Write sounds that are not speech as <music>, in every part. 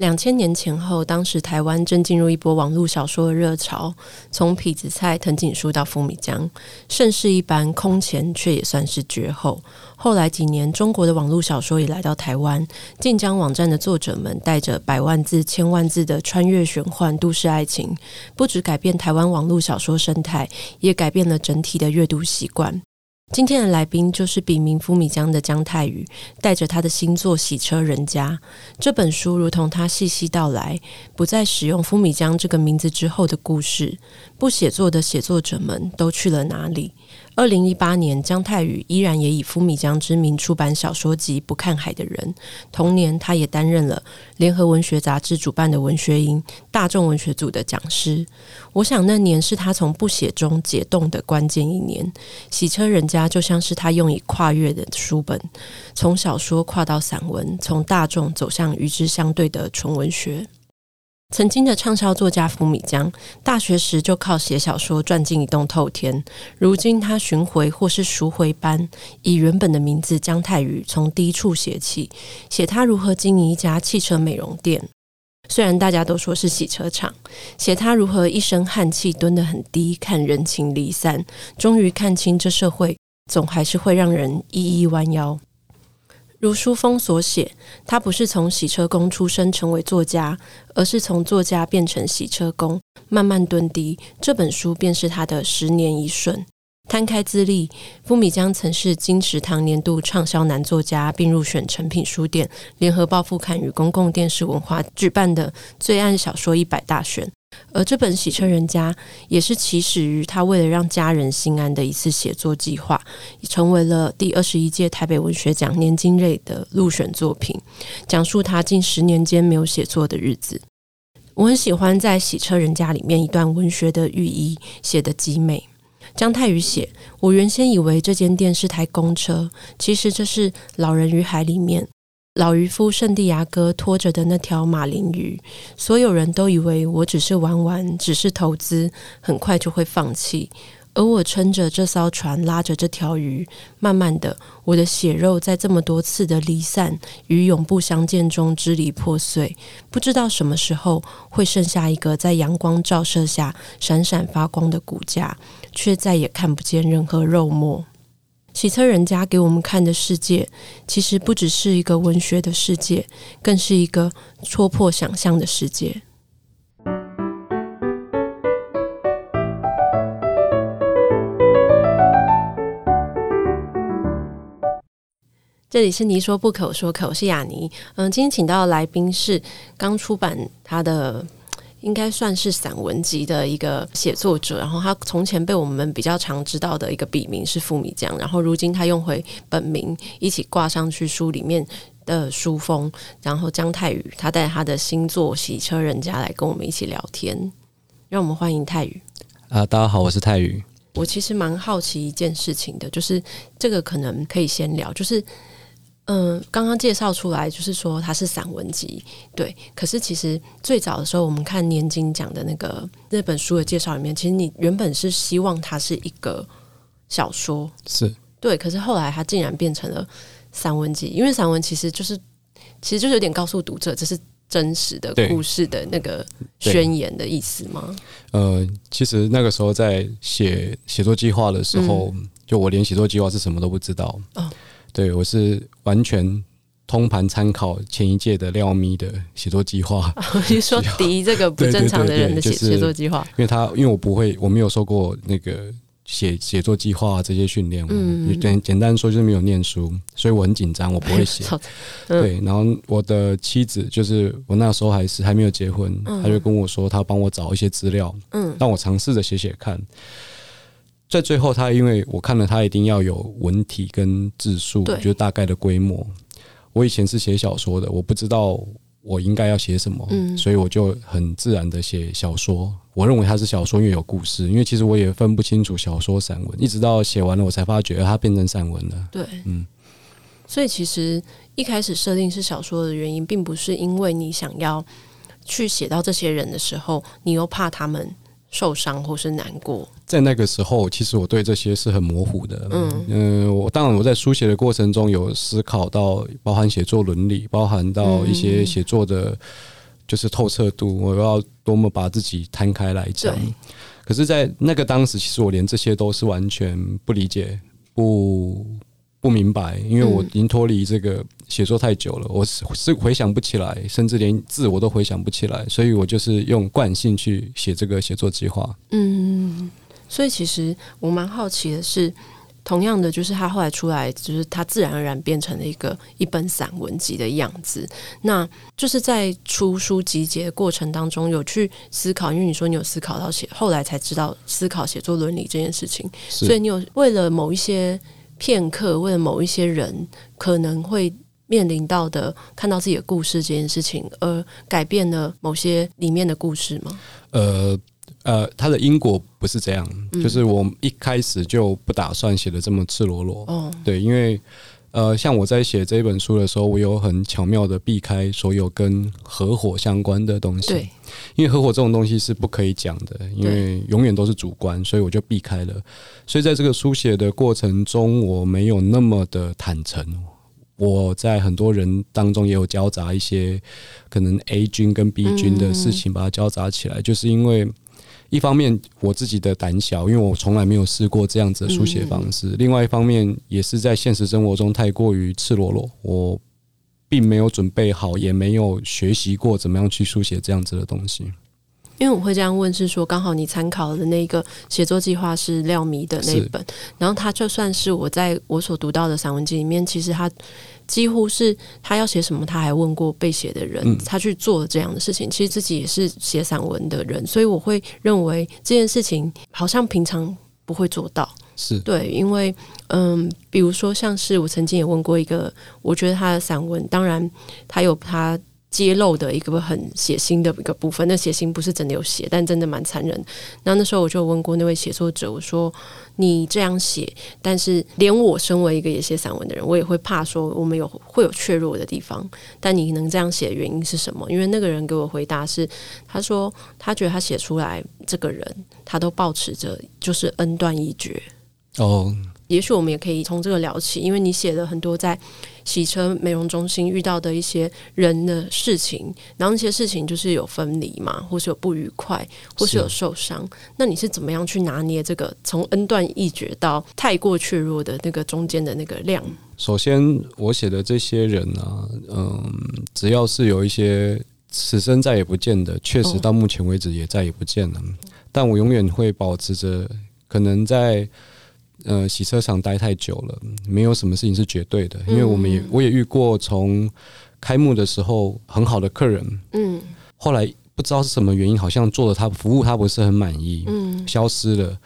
两千年前后，当时台湾正进入一波网络小说的热潮，从痞子蔡、藤井树到福米江，盛世一般，空前却也算是绝后。后来几年，中国的网络小说也来到台湾，晋江网站的作者们带着百万字、千万字的穿越玄幻都市爱情，不只改变台湾网络小说生态，也改变了整体的阅读习惯。今天的来宾就是笔名福米江的姜泰宇，带着他的新作《洗车人家》这本书，如同他细细道来，不再使用福米江这个名字之后的故事，不写作的写作者们都去了哪里？二零一八年，姜泰宇依然也以福米江之名出版小说集《不看海的人》。同年，他也担任了联合文学杂志主办的文学营大众文学组的讲师。我想那年是他从不写中解冻的关键一年。洗车人家就像是他用以跨越的书本，从小说跨到散文，从大众走向与之相对的纯文学。曾经的畅销作家福米江，大学时就靠写小说赚进一栋透天。如今他巡回或是赎回般，以原本的名字姜泰宇，从低处写起，写他如何经营一家汽车美容店。虽然大家都说是洗车场，写他如何一身汗气蹲得很低，看人情离散，终于看清这社会总还是会让人一一弯腰。如书封所写，他不是从洗车工出身成为作家，而是从作家变成洗车工，慢慢蹲低。这本书便是他的十年一瞬。摊开资历，傅米江曾是金石堂年度畅销男作家，并入选诚品书店、联合报副刊与公共电视文化举办的最爱小说一百大选。而这本《洗车人家》也是起始于他为了让家人心安的一次写作计划，成为了第二十一届台北文学奖年金类的入选作品，讲述他近十年间没有写作的日子。我很喜欢在《洗车人家》里面一段文学的寓意，写得极美。姜太宇写：“我原先以为这间店是台公车，其实这是《老人与海》里面。”老渔夫圣地亚哥拖着的那条马林鱼，所有人都以为我只是玩玩，只是投资，很快就会放弃。而我撑着这艘船，拉着这条鱼，慢慢的，我的血肉在这么多次的离散与永不相见中支离破碎。不知道什么时候会剩下一个在阳光照射下闪闪发光的骨架，却再也看不见任何肉末。洗车人家给我们看的世界，其实不只是一个文学的世界，更是一个戳破想象的世界。这里是你说不可，说可，我是雅尼。嗯，今天请到的来宾是刚出版他的。应该算是散文集的一个写作者，然后他从前被我们比较常知道的一个笔名是傅米江，然后如今他用回本名一起挂上去书里面的书封，然后姜泰宇他带他的新作《洗车人家》来跟我们一起聊天，让我们欢迎泰宇。啊，大家好，我是泰宇。我其实蛮好奇一件事情的，就是这个可能可以先聊，就是。嗯，刚刚介绍出来就是说它是散文集，对。可是其实最早的时候，我们看年金讲的那个那本书的介绍里面，其实你原本是希望它是一个小说，是对。可是后来它竟然变成了散文集，因为散文其实就是其实就是有点告诉读者这是真实的故事的那个宣言的意思吗？呃，其实那个时候在写写作计划的时候，嗯、就我连写作计划是什么都不知道哦。对，我是完全通盘参考前一届的廖咪的写作计划。你说敌这个不正常的人的写写作计划，因为他因为我不会，我没有受过那个写写作计划这些训练。嗯，简简单说就是没有念书，所以我很紧张，我不会写。<laughs> 嗯、对，然后我的妻子就是我那时候还是还没有结婚，他就跟我说他帮我找一些资料，嗯，让我尝试着写写看。在最后，他因为我看了，他一定要有文体跟字数，就大概的规模。我以前是写小说的，我不知道我应该要写什么，嗯，所以我就很自然的写小说我认为它是小说，因为有故事。因为其实我也分不清楚小说、散文，一直到写完了，我才发觉它变成散文了。对，嗯。所以其实一开始设定是小说的原因，并不是因为你想要去写到这些人的时候，你又怕他们受伤或是难过。在那个时候，其实我对这些是很模糊的。嗯嗯，我当然我在书写的过程中有思考到，包含写作伦理，包含到一些写作的，就是透彻度，我要多么把自己摊开来讲。可是，在那个当时，其实我连这些都是完全不理解，不。不明白，因为我已经脱离这个写作太久了，我是是回想不起来，甚至连字我都回想不起来，所以我就是用惯性去写这个写作计划。嗯，所以其实我蛮好奇的是，同样的，就是他后来出来，就是他自然而然变成了一个一本散文集的样子。那就是在出书集结的过程当中，有去思考，因为你说你有思考到写，后来才知道思考写作伦理这件事情，所以你有为了某一些。片刻，为了某一些人可能会面临到的看到自己的故事这件事情，而改变了某些里面的故事吗？呃呃，他的因果不是这样，嗯、就是我一开始就不打算写的这么赤裸裸。哦，对，因为。呃，像我在写这本书的时候，我有很巧妙的避开所有跟合伙相关的东西。对，因为合伙这种东西是不可以讲的，因为永远都是主观，所以我就避开了。所以在这个书写的过程中，我没有那么的坦诚。我在很多人当中也有交杂一些可能 A 君跟 B 君的事情，把它交杂起来，就是因为。一方面我自己的胆小，因为我从来没有试过这样子的书写方式；另外一方面也是在现实生活中太过于赤裸裸，我并没有准备好，也没有学习过怎么样去书写这样子的东西。因为我会这样问，是说刚好你参考的那个写作计划是廖迷的那一本，然后他就算是我在我所读到的散文集里面，其实他。几乎是他要写什么，他还问过被写的人，他去做这样的事情。其实自己也是写散文的人，所以我会认为这件事情好像平常不会做到。是对，因为嗯，比如说像是我曾经也问过一个，我觉得他的散文，当然他有他。揭露的一个很血腥的一个部分，那血腥不是真的有血，但真的蛮残忍。那那时候我就问过那位写作者，我说：“你这样写，但是连我身为一个也写散文的人，我也会怕说我们有会有脆弱的地方。但你能这样写的原因是什么？”因为那个人给我回答是，他说他觉得他写出来这个人，他都抱持着就是恩断义绝。哦。也许我们也可以从这个聊起，因为你写了很多在洗车美容中心遇到的一些人的事情，然后那些事情就是有分离嘛，或是有不愉快，或是有受伤。那你是怎么样去拿捏这个从恩断义绝到太过脆弱的那个中间的那个量？首先，我写的这些人啊，嗯，只要是有一些此生再也不见的，确实到目前为止也再也不见了。哦，但我永远会保持着可能在。呃，洗车场待太久了，没有什么事情是绝对的，因为我们也我也遇过从开幕的时候很好的客人，嗯，后来不知道是什么原因，好像做了他服务他不是很满意，嗯，消失了，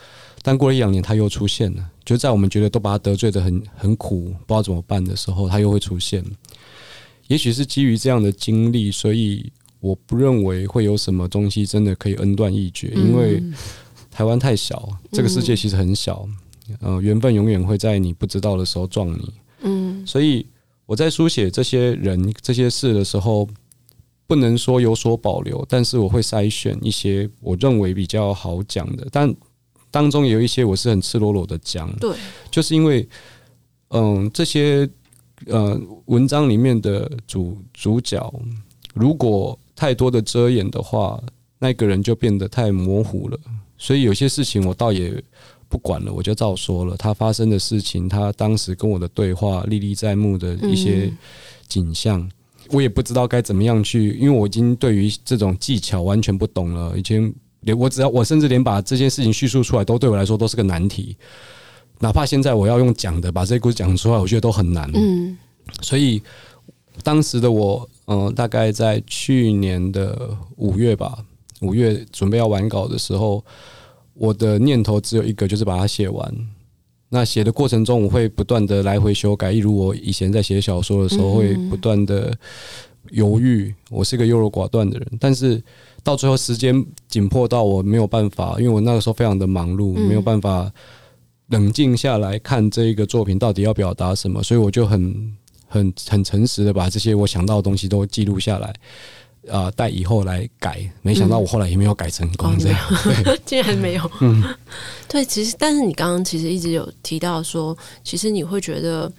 但过了一两年他又出现了，就在我们觉得都把他得罪的很很苦，不知道怎么办的时候，他又会出现。也许是基于这样的经历，所以我不认为会有什么东西真的可以恩断义绝，因为台湾太小，这个世界其实很小。呃，缘分永远会在你不知道的时候撞你。嗯，所以我在书写这些人、这些事的时候，不能说有所保留，但是我会筛选一些我认为比较好讲的，但当中有一些我是很赤裸裸的讲。对，就是因为，嗯，这些呃文章里面的主主角，如果太多的遮掩的话，那个人就变得太模糊了。所以有些事情我倒也。不管了，我就照说了。他发生的事情，他当时跟我的对话，历历在目的一些景象，嗯、我也不知道该怎么样去，因为我已经对于这种技巧完全不懂了。以前连我只要我甚至连把这件事情叙述出来，都对我来说都是个难题。哪怕现在我要用讲的把这些故事讲出来，我觉得都很难。嗯，所以当时的我，嗯、呃，大概在去年的五月吧，五月准备要完稿的时候。我的念头只有一个，就是把它写完。那写的过程中，我会不断的来回修改，一如我以前在写小说的时候，会不断的犹豫。我是个优柔寡断的人，但是到最后时间紧迫到我没有办法，因为我那个时候非常的忙碌，没有办法冷静下来看这一个作品到底要表达什么，所以我就很很很诚实的把这些我想到的东西都记录下来，啊、呃，待以后来改。没想到我后来也没有改成功，这样，<laughs> 竟然没有。嗯，<laughs> 对，其实但是你刚刚其实一直有提到说，其实你会觉得。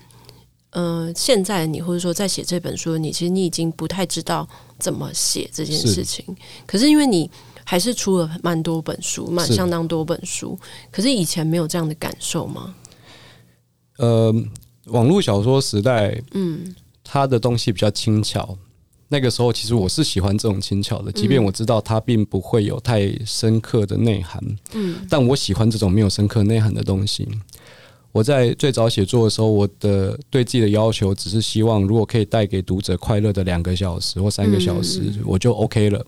呃，现在你或者说在写这本书，你其实你已经不太知道怎么写这件事情。是，可是因为你还是出了蛮多本书，蛮相当多本书。是，可是以前没有这样的感受吗？呃，网络小说时代，嗯，它的东西比较轻巧。那个时候，其实我是喜欢这种轻巧的，即便我知道它并不会有太深刻的内涵，嗯，但我喜欢这种没有深刻内涵的东西。我在最早写作的时候，我的对自己的要求只是希望，如果可以带给读者快乐的两个小时或三个小时，我就 OK 了。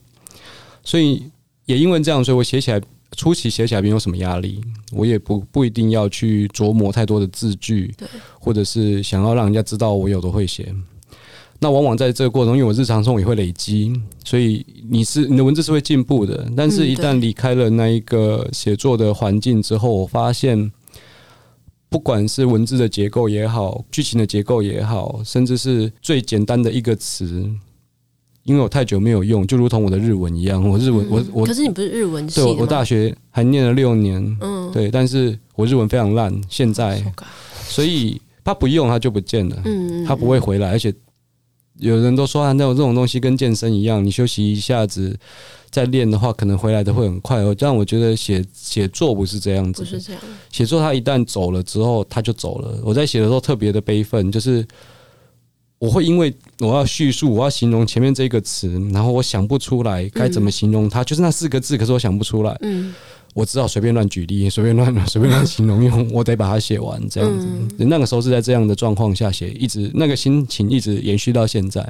所以也因为这样，所以我写起来初期写起来没有什么压力，我也不不一定要去琢磨太多的字句，或者是想要让人家知道我有多会写。那往往在这个过程中，因为我日常生活也会累积，所以你是你的文字是会进步的。但是，一旦离开了那一个写作的环境之后，我发现。不管是文字的结构也好，剧情的结构也好，甚至是最简单的一个词，因为我太久没有用，就如同我的日文一样，我日文、嗯、我我，可是你不是日文系对，我大学还念了六年，嗯，对，但是我日文非常烂，现在，所以他不用他就不见了，嗯，他不会回来，而且有人都说啊，那种这种东西跟健身一样，你休息一下子。再练的话，可能回来的会很快哦。但我觉得写写作不是这样子，不是这样。写作他一旦走了之后，他就走了。我在写的时候特别的悲愤，就是我会因为我要叙述，我要形容前面这个词，然后我想不出来该怎么形容它，就是那四个字，可是我想不出来。嗯，我只好随便乱举例，<laughs> 随便乱 <laughs> 随便乱形容，因为我得把它写完这样子。那个时候是在这样的状况下写，一直那个心情一直延续到现在。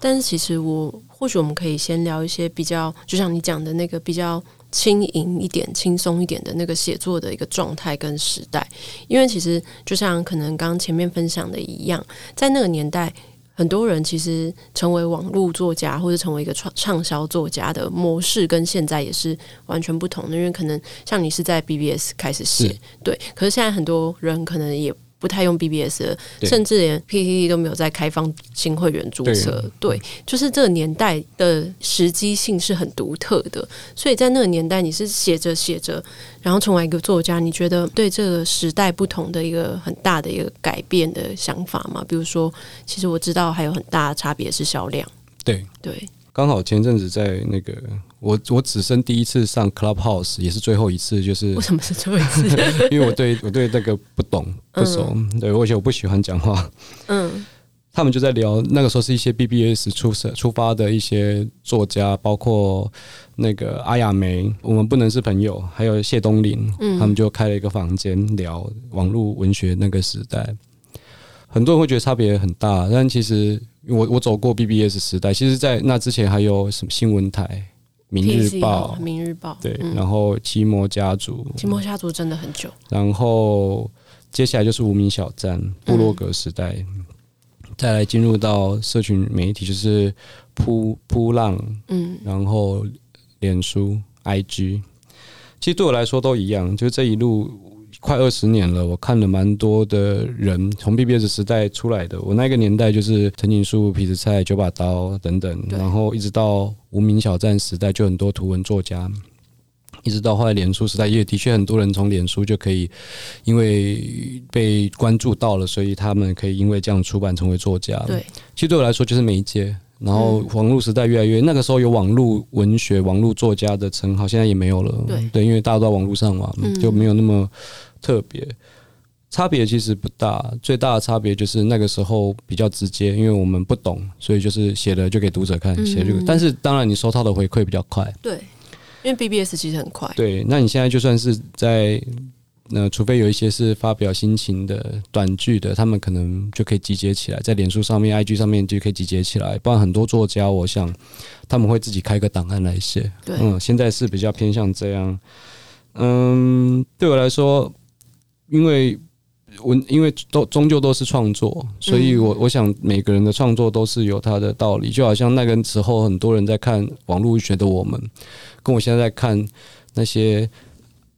但是其实我或许我们可以先聊一些比较，就像你讲的那个比较轻盈一点、轻松一点的那个写作的一个状态跟时代，因为其实就像可能刚刚前面分享的一样，在那个年代，很多人其实成为网络作家或者成为一个畅畅销作家的模式跟现在也是完全不同的，因为可能像你是在 BBS 开始写，对，可是现在很多人可能也。不太用 BBS 了，甚至连 PTT 都没有在开放新会员注册。对，就是这个年代的时机性是很独特的，所以在那个年代，你是写着写着，然后成为一个作家，你觉得对这个时代不同的一个很大的一个改变的想法吗？比如说，其实我知道还有很大的差别是销量。对对。刚好前阵子在那个我我此生第一次上 Clubhouse，也是最后一次，就是为什么是最后一次？<laughs> 因为我对我对那个不懂不熟，嗯、对，而且我不喜欢讲话。嗯，他们就在聊那个时候是一些 BBS 出出发的一些作家，包括那个阿亚梅，我们不能是朋友，还有谢东林，嗯，他们就开了一个房间聊网络文学那个时代。很多人会觉得差别很大，但其实。我我走过 BBS 时代，其实，在那之前还有什么新闻台、明日报、明日报，对，然后奇摩家族，奇摩家族真的很久。然后接下来就是无名小站、布洛格时代，再来进入到社群媒体，就是扑扑浪，嗯，然后脸书、IG，其实对我来说都一样，就这一路。快二十年了，我看了蛮多的人从 BBS 时代出来的。我那个年代就是藤井树、痞子蔡、九把刀等等，然后一直到无名小站时代，就很多图文作家，一直到后来脸书时代，也的确很多人从脸书就可以因为被关注到了，所以他们可以因为这样出版成为作家。对，其实对我来说就是媒介。然后网络时代越来越，那个时候有网络文学、网络作家的称号，现在也没有了。对，对，因为大家都在网络上嘛，就没有那么。特别差别其实不大，最大的差别就是那个时候比较直接，因为我们不懂，所以就是写了就给读者看，写这个。但是当然你收到的回馈比较快，对，因为 BBS 其实很快。对，那你现在就算是在那，除非有一些是发表心情的短剧的，他们可能就可以集结起来，在脸书上面、IG 上面就可以集结起来。不然很多作家，我想他们会自己开个档案来写。对，嗯，现在是比较偏向这样。嗯，对我来说。因为文，因为都终究都是创作，所以我我想每个人的创作都是有他的道理。就好像那个时候很多人在看网络文学的我们，跟我现在在看那些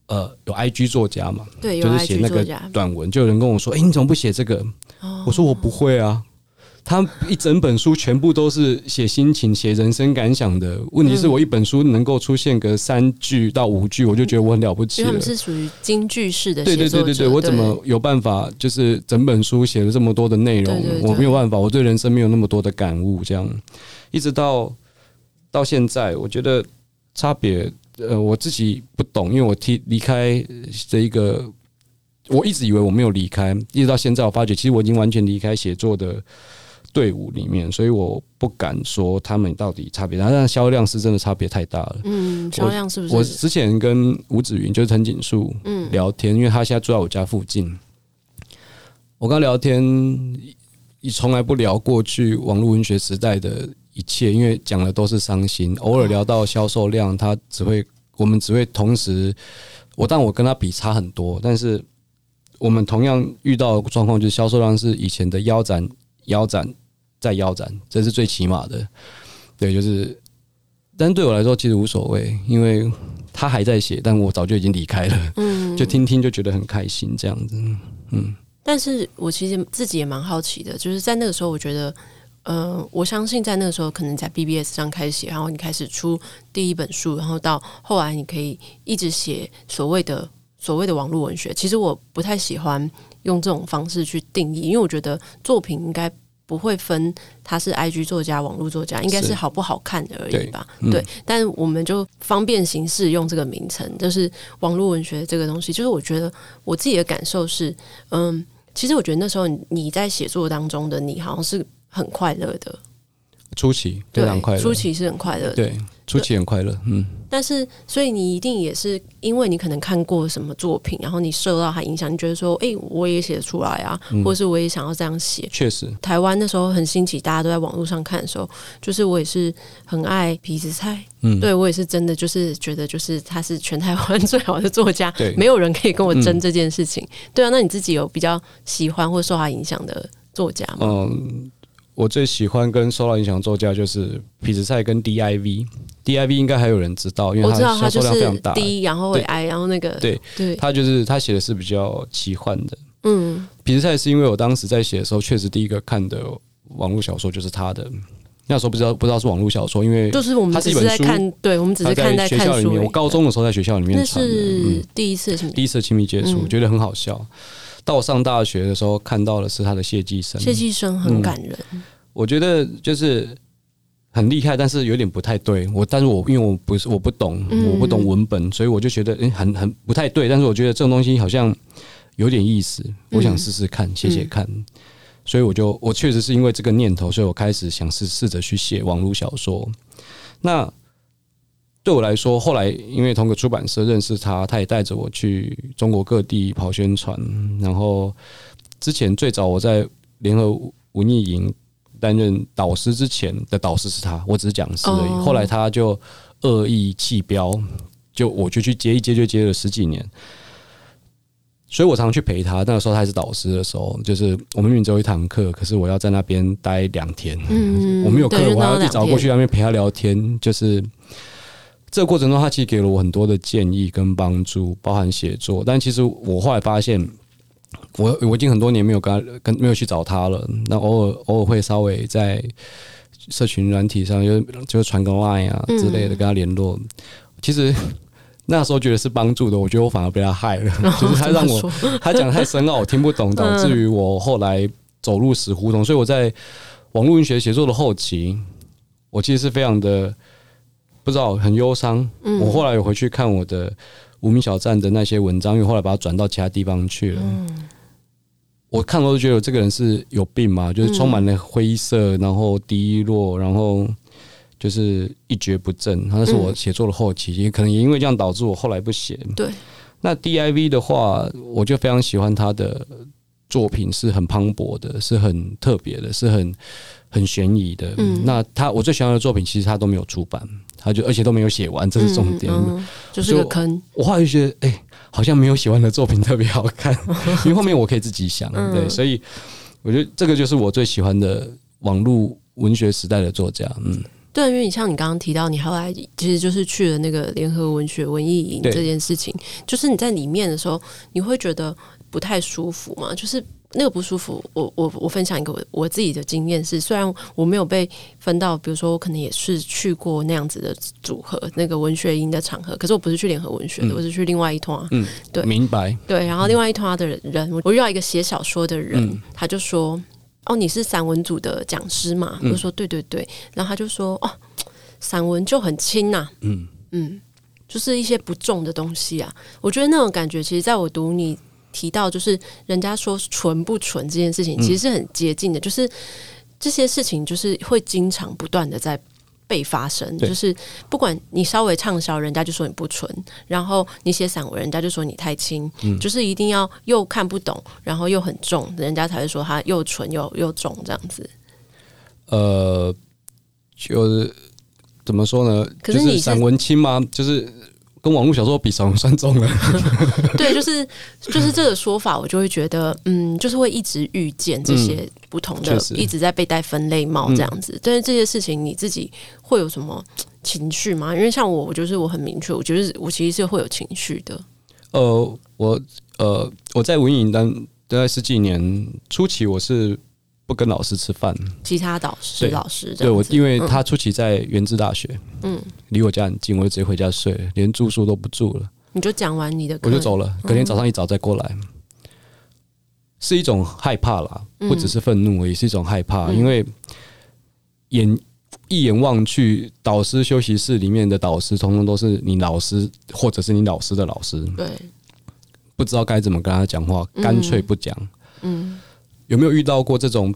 呃有 IG 作家嘛，对，就是写那个短文，就有人跟我说：“哎，你怎么不写这个？”我说：“我不会啊。”他一整本书全部都是写心情、写人生感想的。问题是我一本书能够出现个三句到五句，我就觉得我很了不起了。因为他们是属于京剧式的。对对对对对，我怎么有办法？就是整本书写了这么多的内容，我没有办法。我对人生没有那么多的感悟，这样一直到到现在，我觉得差别呃，我自己不懂，因为我提离开这一个，我一直以为我没有离开，一直到现在，我发觉其实我已经完全离开写作的。队伍里面，所以我不敢说他们到底差别大，但销量是真的差别太大了。嗯，销量是不是？我之前跟吴子云，就是藤井树，嗯，聊天，因为他现在住在我家附近。我跟他聊天，也从来不聊过去网络文学时代的一切，因为讲的都是伤心。偶尔聊到销售量，他只会，我们只会同时，我但我跟他比差很多，但是我们同样遇到的状况就是销售量是以前的腰斩，腰斩。在腰斩，这是最起码的。对，就是，但对我来说其实无所谓，因为他还在写，但我早就已经离开了。嗯，<laughs> 就听听就觉得很开心，这样子。嗯，但是我其实自己也蛮好奇的，就是在那个时候，我觉得，呃，我相信在那个时候，可能在 BBS 上开始写，然后你开始出第一本书，然后到后来你可以一直写所谓的所谓的网络文学。其实我不太喜欢用这种方式去定义，因为我觉得作品应该。不会分他是 IG 作家、网络作家，应该是好不好看而已吧？对，对，但我们就方便形式用这个名称，就是网络文学这个东西。就是我觉得我自己的感受是，嗯，其实我觉得那时候你在写作当中的你，好像是很快乐的。初期非常快乐，初期是很快乐的，对，初期很快乐，嗯。但是，所以你一定也是因为你可能看过什么作品，然后你受到它影响，你觉得说，哎、欸，我也写得出来啊，嗯、或者是我也想要这样写。确实，台湾那时候很兴起，大家都在网络上看的时候，就是我也是很爱痞子菜，嗯，对我也是真的就是觉得，就是他是全台湾最好的作家，对，没有人可以跟我争这件事情。嗯、对啊，那你自己有比较喜欢或受他影响的作家吗？嗯。我最喜欢跟受到影响的作家就是痞子蔡跟 DIV，DIV 应该还有人知道，因为他销售量非常大。D 然后 I 然后那个对对，他就是他写的是比较奇幻的。嗯，痞子蔡是因为我当时在写的时候，确实第一个看的网络小说就是他的。那时候不知道不知道是网络小说，因为就是我们只是在看，对我们只是看在学校里面。我高中的时候在学校里面，那是第一次第一次亲密接触，觉得很好笑。到我上大学的时候，看到的是他的谢寄生。谢寄生很感人，嗯，我觉得就是很厉害，但是有点不太对。我，但是我因为我不是我不懂，我不懂文本，所以我就觉得诶，很很不太对。但是我觉得这种东西好像有点意思，我想试试看，写写看。所以我就我确实是因为这个念头，所以我开始想试试着去写网络小说。那对我来说，后来因为同个出版社认识他，他也带着我去中国各地跑宣传。然后之前最早我在联合文艺营担任导师之前的导师是他，我只是讲师而已。后来他就恶意弃标，就我就去接一接，就接了十几年。所以我常常去陪他。那个时候他还是导师的时候，就是我们明明只有一堂课，可是我要在那边待两天。嗯，我没有课，我还要去找过去那边陪他聊天，就是。这个过程中，他其实给了我很多的建议跟帮助，包含写作。但其实我后来发现，我我已经很多年没有跟他跟没有去找他了。那偶尔偶尔会稍微在社群软体上就就传个 line 啊之类的跟他联络。其实那时候觉得是帮助的，我觉得我反而被他害了。<laughs> 就是他让我他讲太深奥，我听不懂，导致于我后来走入死胡同。所以我在网络文学写作的后期，我其实是非常的。不知道很忧伤。我后来有回去看我的无名小站的那些文章，因为后来把它转到其他地方去了。我看我都觉得这个人是有病嘛，就是充满了灰色，然后低落，然后就是一蹶不振。那是我写作的后期，也可能也因为这样导致我后来不写。对，那 DIV 的话，我就非常喜欢他的作品，是很磅礴的，是很特别的，是很很悬疑的。那他我最喜欢的作品，其实他都没有出版。他就而且都没有写完，这是重点。嗯嗯、就是个坑。我后来就觉得，哎、欸，好像没有写完的作品特别好看，<laughs> 因为后面我可以自己想，对，所以我觉得这个就是我最喜欢的网络文学时代的作家，嗯。对，因为你像你刚刚提到，你后来其实就是去了那个联合文学文艺营这件事情，就是你在里面的时候，你会觉得不太舒服嘛？就是那个不舒服，我我我分享一个我我自己的经验是，虽然我没有被分到，比如说我可能也是去过那样子的组合，那个文学营的场合，可是我不是去联合文学的，嗯、我是去另外一团。嗯，对，明白。对，然后另外一团的人，我遇到一个写小说的人，嗯、他就说。哦，你是散文组的讲师嘛？我就说对对对，然后他就说哦，散文就很轻呐，嗯嗯，就是一些不重的东西啊。我觉得那种感觉，其实在我读你提到，就是人家说纯不纯这件事情，其实是很接近的，就是这些事情就是会经常不断的在。被发生，就是不管你稍微畅销，人家就说你不纯；然后你写散文，人家就说你太轻。嗯，就是一定要又看不懂，然后又很重，人家才会说他又纯又又重这样子。呃，就是怎么说呢？可是你是散文轻吗？就是。跟网络小说比，少算重了。<laughs> 对，就是就是这个说法，我就会觉得，嗯，就是会一直遇见这些不同的，嗯、一直在被戴分类帽这样子。嗯、但是这些事情，你自己会有什么情绪吗？因为像我，我就是我很明确，我觉得我其实是会有情绪的。呃，我呃，我在文艺当大概十几年初期，我是。不跟老师吃饭，其他导师对。老师对我，因为他初期在原治大学，嗯，离我家很近，我就直接回家睡了，连住宿都不住了。你就讲完你的，我就走了。隔天早上一早再过来，嗯、是一种害怕啦，不只是愤怒，也是一种害怕，嗯、因为眼一眼望去，导师休息室里面的导师，通通都是你老师或者是你老师的老师，对，不知道该怎么跟他讲话，干脆不讲，嗯。嗯有没有遇到过这种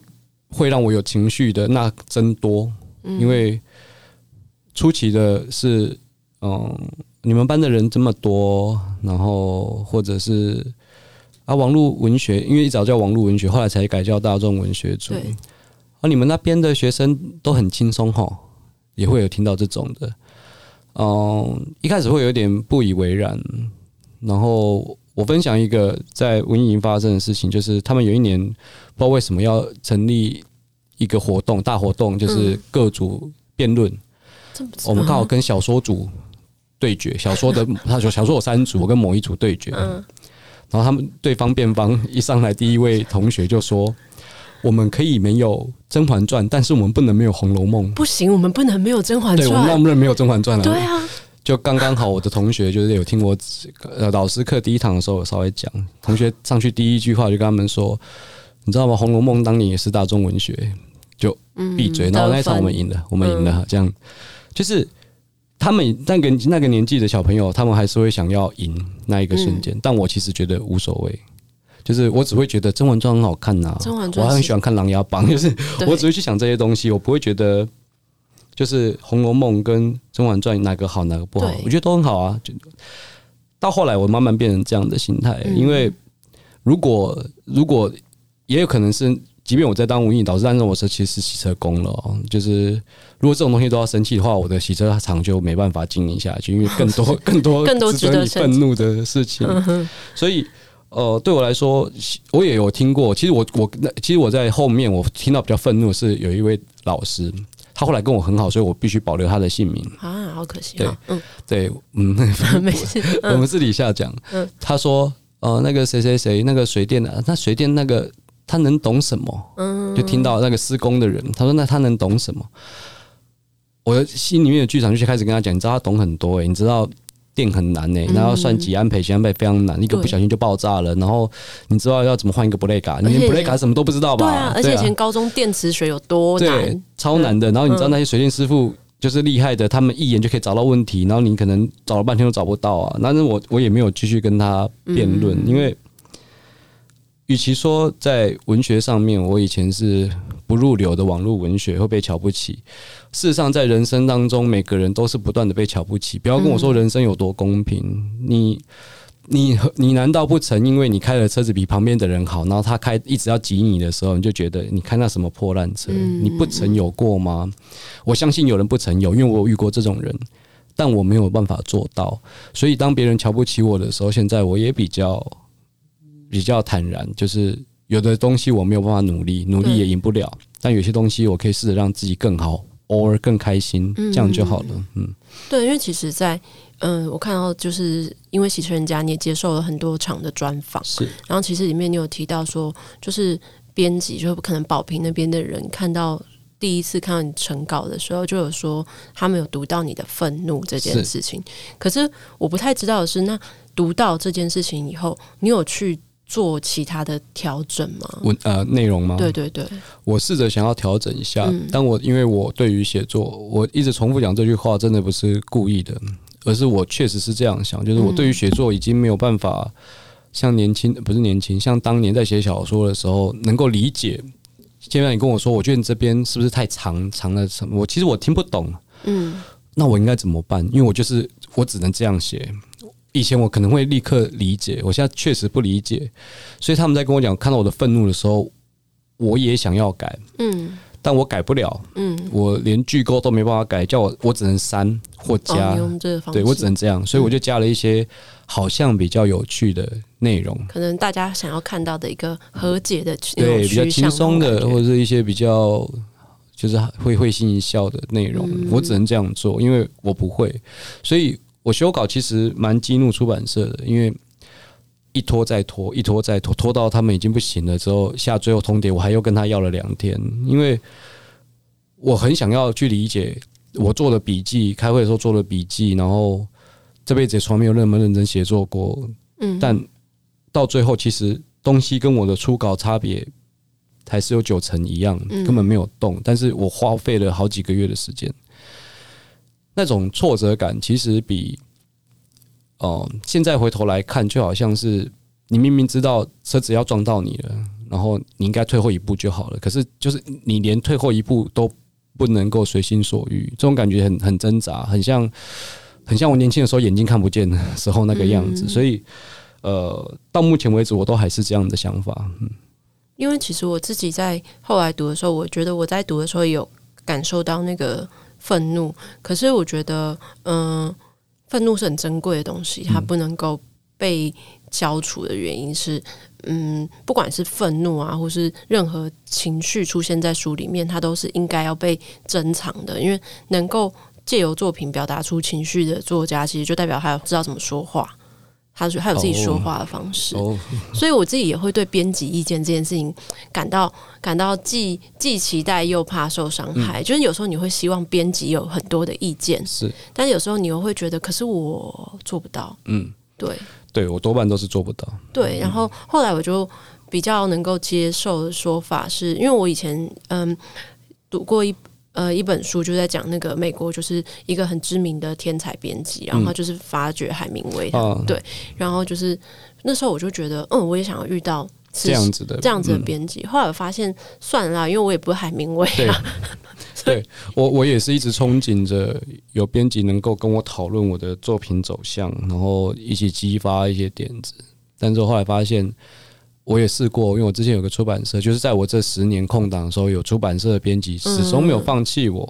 会让我有情绪的？那真多，因为初期的是，嗯，你们班的人这么多，然后或者是啊，网络文学，因为一早叫网络文学，后来才改叫大众文学组。对啊，你们那边的学生都很轻松哈，也会有听到这种的。嗯，一开始会有点不以为然，然后。我分享一个在文艺营发生的事情，就是他们有一年不知道为什么要成立一个活动，大活动就是各组辩论。嗯、我们刚好跟小说组对决，<laughs> 小说的他说小说有三组，我跟某一组对决。嗯、然后他们对方辩方一上来，第一位同学就说：“我们可以没有《甄嬛传》，但是我们不能没有《红楼梦》。”不行，我们不能没有《甄嬛传》。对，我们能不能没有《甄嬛传》了？对啊。就刚刚好，我的同学就是有听我呃老师课第一堂的时候，我稍微讲，同学上去第一句话就跟他们说，你知道吗？《红楼梦》当年也是大众文学，就闭嘴。然后那一场我们赢了，我们赢了，这样就是他们那个那个年纪的小朋友，他们还是会想要赢那一个瞬间。但我其实觉得无所谓，就是我只会觉得《甄嬛传》很好看呐，我还很喜欢看《琅琊榜》，就是我只会去想这些东西，我不会觉得。就是《红楼梦》跟《甄嬛传》哪个好哪个不好？我觉得都很好啊。就到后来，我慢慢变成这样的心态，嗯、因为如果如果也有可能是，即便我在当文艺导师，但是我是其实是洗车工了。就是如果这种东西都要生气的话，我的洗车厂就没办法经营下去，因为更多 <laughs> 更多更多值得你愤怒的事情。所以呃，对我来说，我也有听过。其实我我那其实我在后面我听到比较愤怒的是有一位老师。他后来跟我很好，所以我必须保留他的姓名啊，好可惜。对，嗯，对，嗯，<laughs> 没事，<laughs> 我们私底下讲。嗯，他说，呃，那个谁谁谁，那个水电的，那水电那个他能懂什么？嗯，就听到那个施工的人，他说，那他能懂什么？我的心里面的剧场就开始跟他讲，你知道他懂很多诶、欸，你知道。电很难呢、欸，然后算几安培，几安培非常难，一个不小心就爆炸了。然后你知道要怎么换一个布雷卡？你连布雷卡什么都不知道吧？对啊，而且以前高中电磁学有多难，对，超难的。然后你知道那些水电师傅就是厉害的，他们一眼就可以找到问题，然后你可能找了半天都找不到啊。但是我我也没有继续跟他辩论，因为与其说在文学上面，我以前是不入流的网络文学会被瞧不起。事实上，在人生当中，每个人都是不断的被瞧不起。不要跟我说人生有多公平，你、你、你难道不曾因为你开的车子比旁边的人好，然后他开一直要挤你的时候，你就觉得你开那什么破烂车？你不曾有过吗？我相信有人不曾有，因为我有遇过这种人。但我没有办法做到。所以当别人瞧不起我的时候，现在我也比较比较坦然，就是有的东西我没有办法努力，努力也赢不了。但有些东西我可以试着让自己更好，偶尔更开心，这样就好了。嗯，对，因为其实，在嗯，我看到就是因为喜车人家，你也接受了很多场的专访，是。然后其实里面你有提到说，就是编辑，就可能宝平那边的人看到第一次看到你成稿的时候，就有说他们有读到你的愤怒这件事情。可是我不太知道的是，那读到这件事情以后，你有去做其他的调整吗？文呃内容吗？对对对，我试着想要调整一下，嗯、但我因为我对于写作，我一直重复讲这句话，真的不是故意的。而是我确实是这样想，就是我对于写作已经没有办法像年轻，不是年轻，像当年在写小说的时候能够理解。现在你跟我说，我觉得你这边是不是太长长了什么？我其实我听不懂。嗯，那我应该怎么办？因为我就是我只能这样写。以前我可能会立刻理解，我现在确实不理解。所以他们在跟我讲看到我的愤怒的时候，我也想要改。嗯。但我改不了，嗯，我连句构都没办法改，叫我我只能删或加，哦、对我只能这样，所以我就加了一些好像比较有趣的内容，可能大家想要看到的一个和解的，对，比较轻松的，或者是一些比较就是会会心一笑的内容，嗯、我只能这样做，因为我不会，所以我修稿其实蛮激怒出版社的，因为。一拖再拖，一拖再拖，拖到他们已经不行了之后，下最后通牒，我还又跟他要了两天，因为我很想要去理解我做的笔记，开会的时候做的笔记，然后这辈子也从来没有那么认真写作过，嗯，但到最后其实东西跟我的初稿差别还是有九成一样，根本没有动，但是我花费了好几个月的时间，那种挫折感其实比。哦，现在回头来看，就好像是你明明知道车子要撞到你了，然后你应该退后一步就好了。可是，就是你连退后一步都不能够随心所欲，这种感觉很很挣扎，很像很像我年轻的时候眼睛看不见的时候那个样子。所以，呃，到目前为止，我都还是这样的想法。嗯，因为其实我自己在后来读的时候，我觉得我在读的时候有感受到那个愤怒。可是，我觉得，嗯、呃。愤怒是很珍贵的东西，它不能够被消除的原因是，嗯，不管是愤怒啊，或是任何情绪出现在书里面，它都是应该要被珍藏的。因为能够借由作品表达出情绪的作家，其实就代表他知道怎么说话。他说他有自己说话的方式，oh, oh. 所以我自己也会对编辑意见这件事情感到感到既既期待又怕受伤害。嗯、就是有时候你会希望编辑有很多的意见，是，但有时候你又会觉得，可是我做不到。嗯，对，对我多半都是做不到。对，然后后来我就比较能够接受的说法是，因为我以前嗯读过一。呃，一本书就在讲那个美国就是一个很知名的天才编辑，然后就是发掘海明威，嗯、对，然后就是那时候我就觉得，嗯，我也想要遇到这样子的这样子的编辑。嗯、后来我发现算了，因为我也不是海明威啊。对 <laughs> 我我也是一直憧憬着有编辑能够跟我讨论我的作品走向，然后一起激发一些点子，但是后来发现。我也试过，因为我之前有个出版社，就是在我这十年空档的时候，有出版社的编辑始终没有放弃我，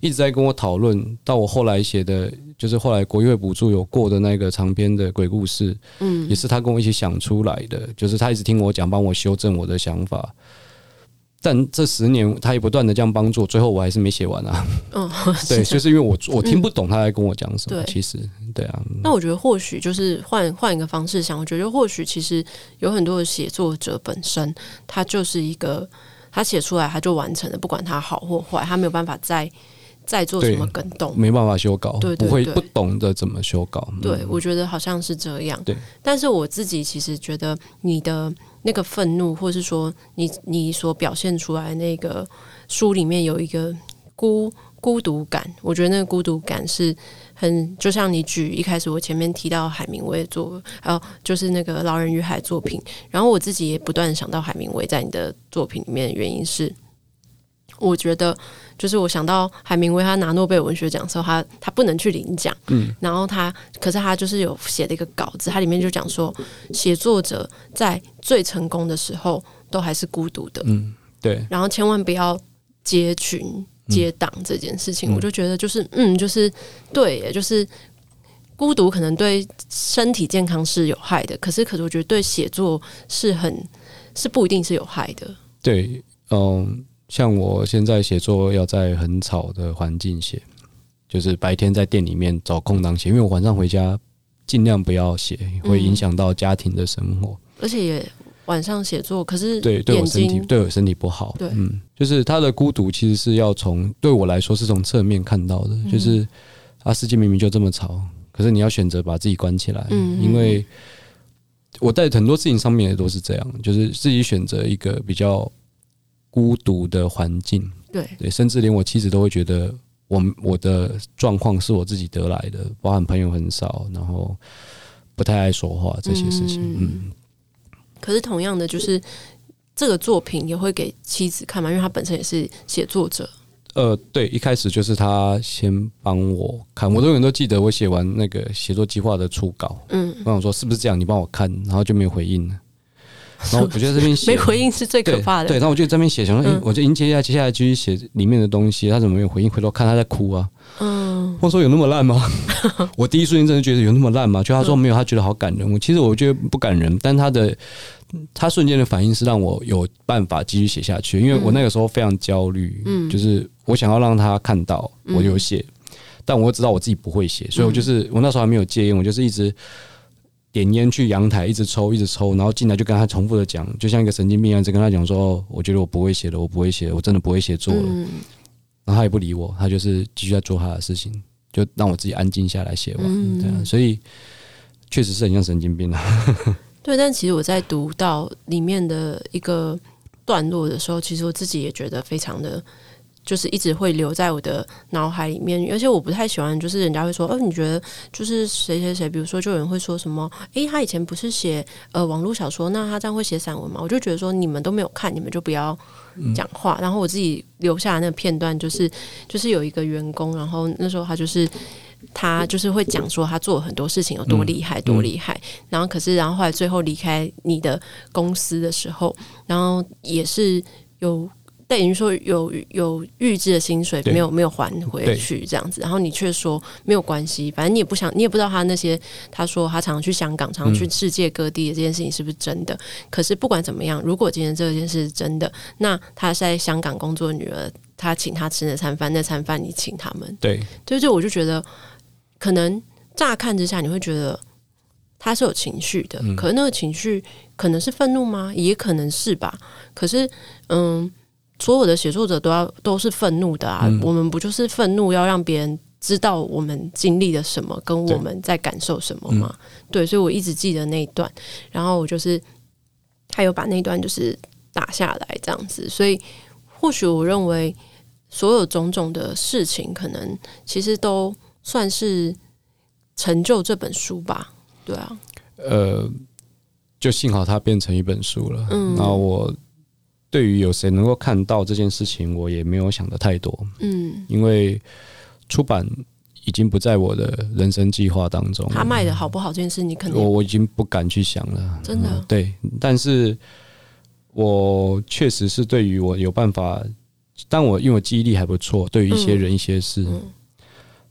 一直在跟我讨论。到我后来写的，就是后来国艺会补助有过的那个长篇的鬼故事，嗯，也是他跟我一起想出来的，就是他一直听我讲，帮我修正我的想法。但这十年，他也不断的这样帮助，最后我还是没写完啊。嗯，<laughs> 对，就是因为我我听不懂他在跟我讲什么。嗯、其实，对啊。那我觉得或许就是换换一个方式想，我觉得或许其实有很多的写作者本身，他就是一个他写出来他就完成了，不管他好或坏，他没有办法再再做什么更动，没办法修稿，对，会不懂得怎么修稿。对，嗯、我觉得好像是这样。对，但是我自己其实觉得你的。那个愤怒，或是说你你所表现出来那个书里面有一个孤孤独感，我觉得那个孤独感是很，就像你举一开始我前面提到海明威的作，还有就是那个《老人与海》作品，然后我自己也不断想到海明威在你的作品里面的原因是。我觉得，就是我想到海明威，他拿诺贝尔文学奖的时候，他他不能去领奖，嗯，然后他，可是他就是有写了一个稿子，它里面就讲说，写作者在最成功的时候都还是孤独的，嗯，对，然后千万不要结群，接党这件事情，嗯、我就觉得就是嗯，就是对，就是孤独可能对身体健康是有害的，可是可是我觉得对写作是很是不一定是有害的。对，嗯，像我现在写作要在很吵的环境写，就是白天在店里面找空档写，因为我晚上回家尽量不要写，会影响到家庭的生活，嗯、而且也。晚上写作，可是对对我身体对我身体不好。对，嗯，就是他的孤独，其实是要从对我来说是从侧面看到的。嗯、就是他世界明明就这么吵，可是你要选择把自己关起来。嗯，因为我在很多事情上面也都是这样，就是自己选择一个比较孤独的环境。对对，甚至连我妻子都会觉得我我的状况是我自己得来的，包含朋友很少，然后不太爱说话这些事情。嗯。嗯可是同样的，就是这个作品也会给妻子看嘛，因为他本身也是写作者。呃，对，一开始就是他先帮我看，我永远都记得我写完那个写作计划的初稿，嗯，我想说是不是这样，你帮我看，然后就没有回应了。然后我觉得这边写 <laughs> 没回应是最可怕的。对，对，然后我就这边写，想说，哎，我就迎接一下，接下来继续写里面的东西。他怎么没有回应？回头看他在哭啊。嗯，我说有那么烂吗？<laughs> 我第一瞬间真的觉得有那么烂吗？就他说没有，他觉得好感人。我其实我觉得不感人，但他的他瞬间的反应是让我有办法继续写下去。因为我那个时候非常焦虑，嗯，就是我想要让他看到我有写，但我知道我自己不会写，所以我就是我那时候还没有戒烟，我就是一直。点烟去阳台，一直抽，一直抽，然后进来就跟他重复的讲，就像一个神经病一样，就跟他讲说：“哦，我觉得我不会写了，我不会写，我真的不会写作了。嗯”然后他也不理我，他就是继续在做他的事情，就让我自己安静下来写完。嗯、这样，所以确实是很像神经病啊。<laughs> 对，但其实我在读到里面的一个段落的时候，其实我自己也觉得非常的。就是一直会留在我的脑海里面，而且我不太喜欢，就是人家会说，哦，你觉得就是谁谁谁，比如说，就有人会说什么，诶，他以前不是写呃网络小说，那他这样会写散文吗？我就觉得说，你们都没有看，你们就不要讲话。然后我自己留下的那个片段，就是就是有一个员工，然后那时候他就是他就是会讲说他做很多事情有多厉害，多厉害。然后可是，然后后来最后离开你的公司的时候，然后也是有。等于说有有预支的薪水没有没有还回去这样子，然后你却说没有关系，反正你也不想，你也不知道他那些他说他常常去香港，常常去世界各地的这件事情是不是真的？可是不管怎么样，如果今天这件事是真的，那他在香港工作的女儿，他请他吃那餐饭，那餐饭你请他们，对，就就我就觉得，可能乍看之下你会觉得他是有情绪的，可是那个情绪可能是愤怒吗？也可能是吧。可是嗯。所有的写作者都要都是愤怒的啊！嗯、我们不就是愤怒，要让别人知道我们经历了什么，跟我们在感受什么吗？对，对，所以我一直记得那一段，然后我就是还有把那一段就是打下来这样子。所以或许我认为，所有种种的事情，可能其实都算是成就这本书吧。对啊，呃，就幸好它变成一本书了。嗯，然后我。对于有谁能够看到这件事情，我也没有想的太多。嗯，因为出版已经不在我的人生计划当中。他卖的好不好这件事，你可能我我已经不敢去想了。真的、嗯、对，但是我确实是对于我有办法，但我因为我记忆力还不错，对于一些人、嗯、一些事。嗯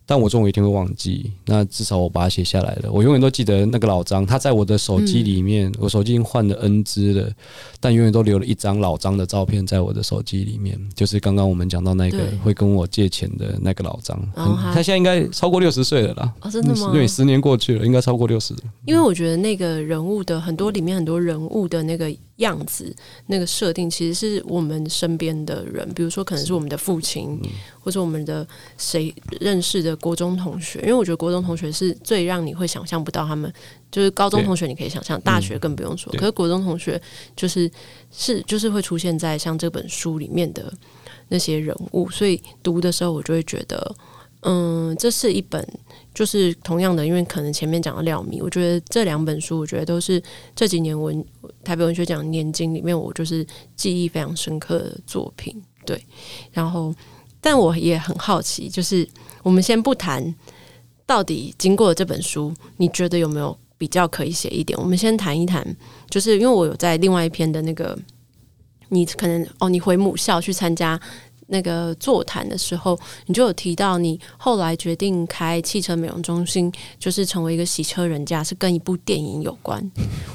但我总有一天会忘记，那至少我把它写下来了。我永远都记得那个老张，他在我的手机里面，嗯、我手机已经换了 N 支了，但永远都留了一张老张的照片在我的手机里面。就是刚刚我们讲到那个会跟我借钱的那个老张，他现在应该超过六十岁了啦。哦，真的吗？对，十年过去了，应该超过六十。因为我觉得那个人物的很多里面很多人物的那个。样子那个设定其实是我们身边的人，比如说可能是我们的父亲，嗯、或者我们的谁认识的国中同学。因为我觉得国中同学是最让你会想象不到他们，就是高中同学你可以想象，大学更不用说。嗯、可是国中同学就是是就是会出现在像这本书里面的那些人物，所以读的时候我就会觉得，嗯，这是一本。就是同样的，因为可能前面讲的廖咪，我觉得这两本书，我觉得都是这几年文台北文学奖年金里面，我就是记忆非常深刻的作品。对，然后，但我也很好奇，就是我们先不谈到底经过这本书，你觉得有没有比较可以写一点？我们先谈一谈，就是因为我有在另外一篇的那个，你可能哦，你回母校去参加。那个座谈的时候，你就有提到你后来决定开汽车美容中心，就是成为一个洗车人家，是跟一部电影有关。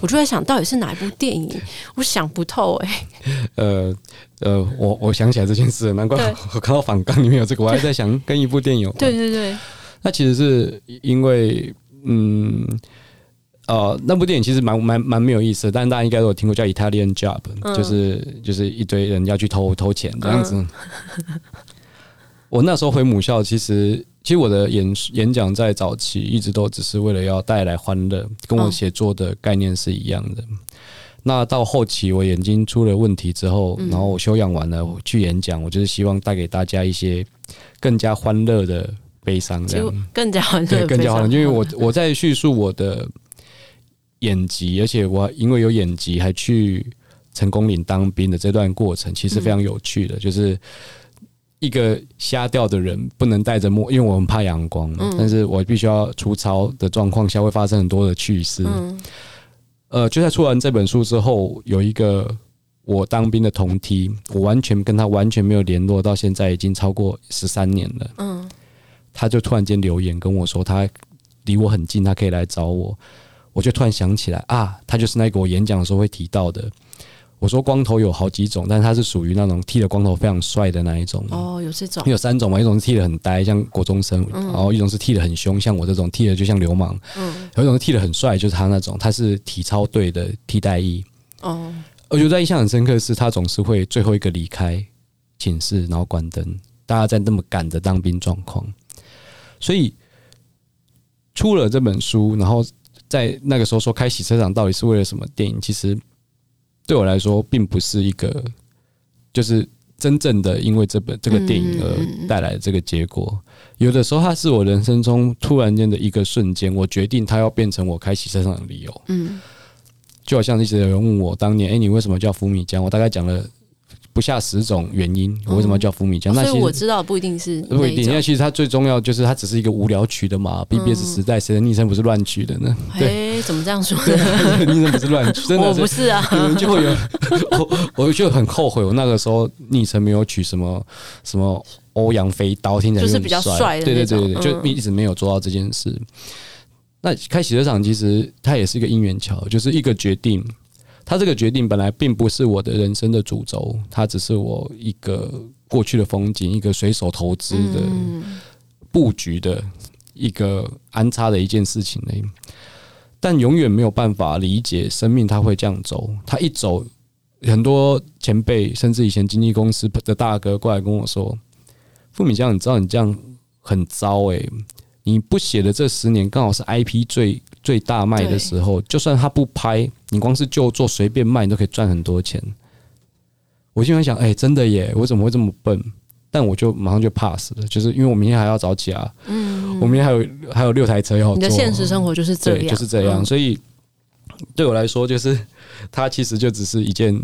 我就在想到底是哪一部电影，我想不透哎、<laughs> 欸。呃呃，我我想起来这件事，难怪我看到反纲里面有这个，我还在想跟一部电影有关。对对对，那其实是因为嗯。呃，那部电影其实蛮蛮蛮没有意思的，但大家应该都有听过，叫《Italian Job》，嗯，就是就是一堆人要去偷偷钱这样子。嗯、<laughs> 我那时候回母校，其实其实我的演演讲在早期一直都只是为了要带来欢乐，跟我写作的概念是一样的。嗯、那到后期我眼睛出了问题之后，然后我休养完了我去演讲，我就是希望带给大家一些更加欢乐的悲伤，这样更加欢乐，对，更加欢乐，因为我我在叙述我的。演技，而且我因为有演技，还去成功岭当兵的这段过程，其实非常有趣的。嗯、就是一个瞎掉的人不能戴着墨，因为我很怕阳光，嗯、但是我必须要出操的状况下会发生很多的趣事。嗯、呃，就在出完这本书之后，有一个我当兵的同梯，我完全跟他完全没有联络，到现在已经超过十三年了。嗯，他就突然间留言跟我说，他离我很近，他可以来找我。我就突然想起来啊，他就是那个我演讲的时候会提到的。我说光头有好几种，但是他是属于那种剃了光头非常帅的那一种。哦，有这种，有三种嘛，一种是剃得很呆，像国中生；嗯、然后一种是剃得很凶，像我这种剃得就像流氓。嗯，有一种是剃得很帅，就是他那种，他是体操队的替代役。哦，我觉得印象很深刻的是，他总是会最后一个离开寝室，然后关灯，大家在那么赶的当兵状况，所以出了这本书，然后。在那个时候说开洗车场到底是为了什么电影？其实对我来说，并不是一个就是真正的因为这本这个电影而带来的这个结果。有的时候，它是我人生中突然间的一个瞬间，我决定它要变成我开洗车场的理由。嗯，就好像一直有人问我当年，哎，你为什么叫福米江？我大概讲了。不下十种原因，我为什么要叫福米江？那、嗯、所以我知道不一定是不一定，因为其实它最重要就是它只是一个无聊取的嘛。BBS 时代谁的昵称不是乱取的呢？哎，怎么这样说呢？<laughs> 昵称不是乱取，真的我不是啊。有人就会有 <laughs> 我，我就很后悔，我那个时候昵称没有取什么什么欧阳飞刀，听起来就是比较帅的。对对对对，就一直没有做到这件事。嗯、那开洗车场其实它也是一个因缘桥，就是一个决定。他这个决定本来并不是我的人生的主轴，它只是我一个过去的风景，一个随手投资的布局的一个安插的一件事情而已。但永远没有办法理解生命它会这样走，它一走，很多前辈甚至以前经纪公司的大哥过来跟我说：“傅敏江，你知道你这样很糟诶、欸，你不写的这十年刚好是 IP 最。”最大卖的时候，就算他不拍，你光是就做随便卖，你都可以赚很多钱。我经常想，哎，真的耶，我怎么会这么笨？但我就马上就 pass 了，就是因为我明天还要早起啊。嗯，我明天还有还有六台车要做。你的现实生活就是这样，就是这样。所以对我来说，就是它其实就只是一件。